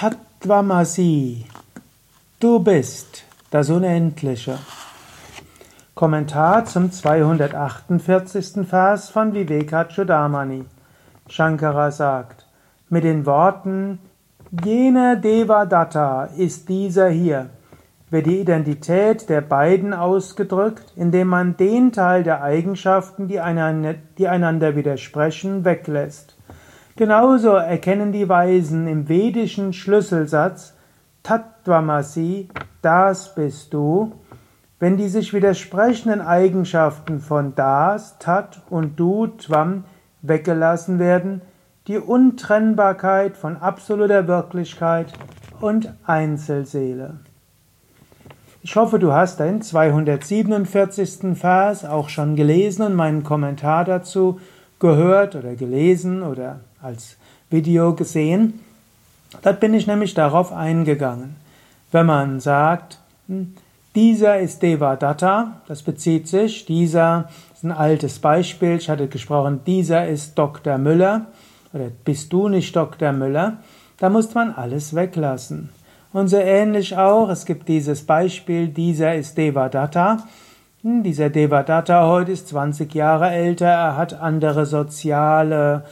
Tattvamasi. Du bist das Unendliche. Kommentar zum 248. Vers von Vivekachudamani. Shankara sagt, mit den Worten, jener Devadatta ist dieser hier, wird die Identität der beiden ausgedrückt, indem man den Teil der Eigenschaften, die einander widersprechen, weglässt. Genauso erkennen die Weisen im vedischen Schlüsselsatz Tattvamasi, das bist du, wenn die sich widersprechenden Eigenschaften von das, Tat und du, Tvam, weggelassen werden, die Untrennbarkeit von absoluter Wirklichkeit und Einzelseele. Ich hoffe, du hast den 247. Vers auch schon gelesen und meinen Kommentar dazu gehört oder gelesen oder als Video gesehen. Dort bin ich nämlich darauf eingegangen. Wenn man sagt, hm, dieser ist Devadatta, das bezieht sich, dieser ist ein altes Beispiel, ich hatte gesprochen, dieser ist Dr. Müller oder bist du nicht Dr. Müller, da muss man alles weglassen. Und so ähnlich auch, es gibt dieses Beispiel, dieser ist Devadatta, hm, dieser Devadatta heute ist 20 Jahre älter, er hat andere soziale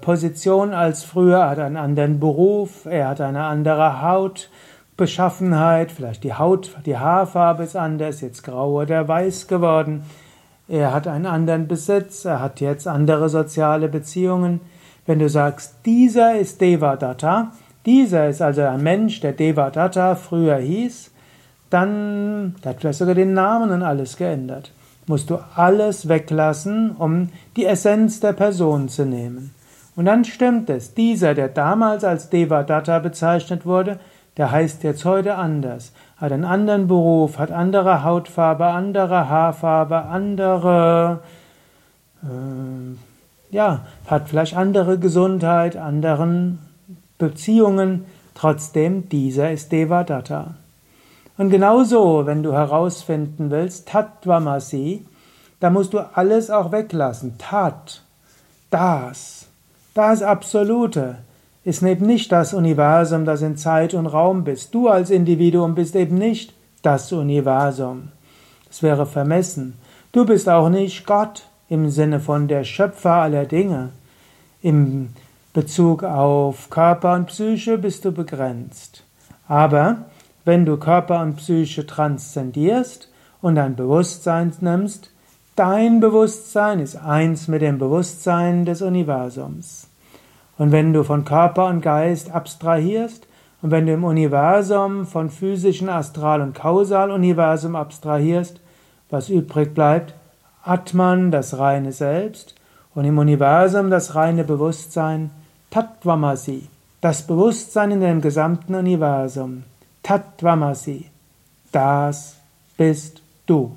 Position als früher, er hat einen anderen Beruf, er hat eine andere Hautbeschaffenheit, vielleicht die Haut, die Haarfarbe ist anders, jetzt grau oder weiß geworden. Er hat einen anderen Besitz, er hat jetzt andere soziale Beziehungen. Wenn du sagst, dieser ist Devadatta, dieser ist also ein Mensch, der Devadatta früher hieß, dann, der hat vielleicht sogar den Namen und alles geändert. Musst du alles weglassen, um die Essenz der Person zu nehmen. Und dann stimmt es, dieser, der damals als Devadatta bezeichnet wurde, der heißt jetzt heute anders, hat einen anderen Beruf, hat andere Hautfarbe, andere Haarfarbe, andere, äh, ja, hat vielleicht andere Gesundheit, anderen Beziehungen, trotzdem dieser ist Devadatta. Und genauso, wenn du herausfinden willst, Tattvamasi, da musst du alles auch weglassen. Tat, das, das Absolute ist eben nicht das Universum, das in Zeit und Raum bist. Du als Individuum bist eben nicht das Universum. Das wäre vermessen. Du bist auch nicht Gott im Sinne von der Schöpfer aller Dinge. Im Bezug auf Körper und Psyche bist du begrenzt. Aber wenn du Körper und Psyche transzendierst und dein Bewusstsein nimmst, Dein Bewusstsein ist eins mit dem Bewusstsein des Universums. Und wenn du von Körper und Geist abstrahierst und wenn du im Universum von physischen Astral- und Kausaluniversum abstrahierst, was übrig bleibt, Atman, das reine Selbst, und im Universum das reine Bewusstsein, Tattvamasi, das Bewusstsein in dem gesamten Universum, Tattvamasi, das bist du.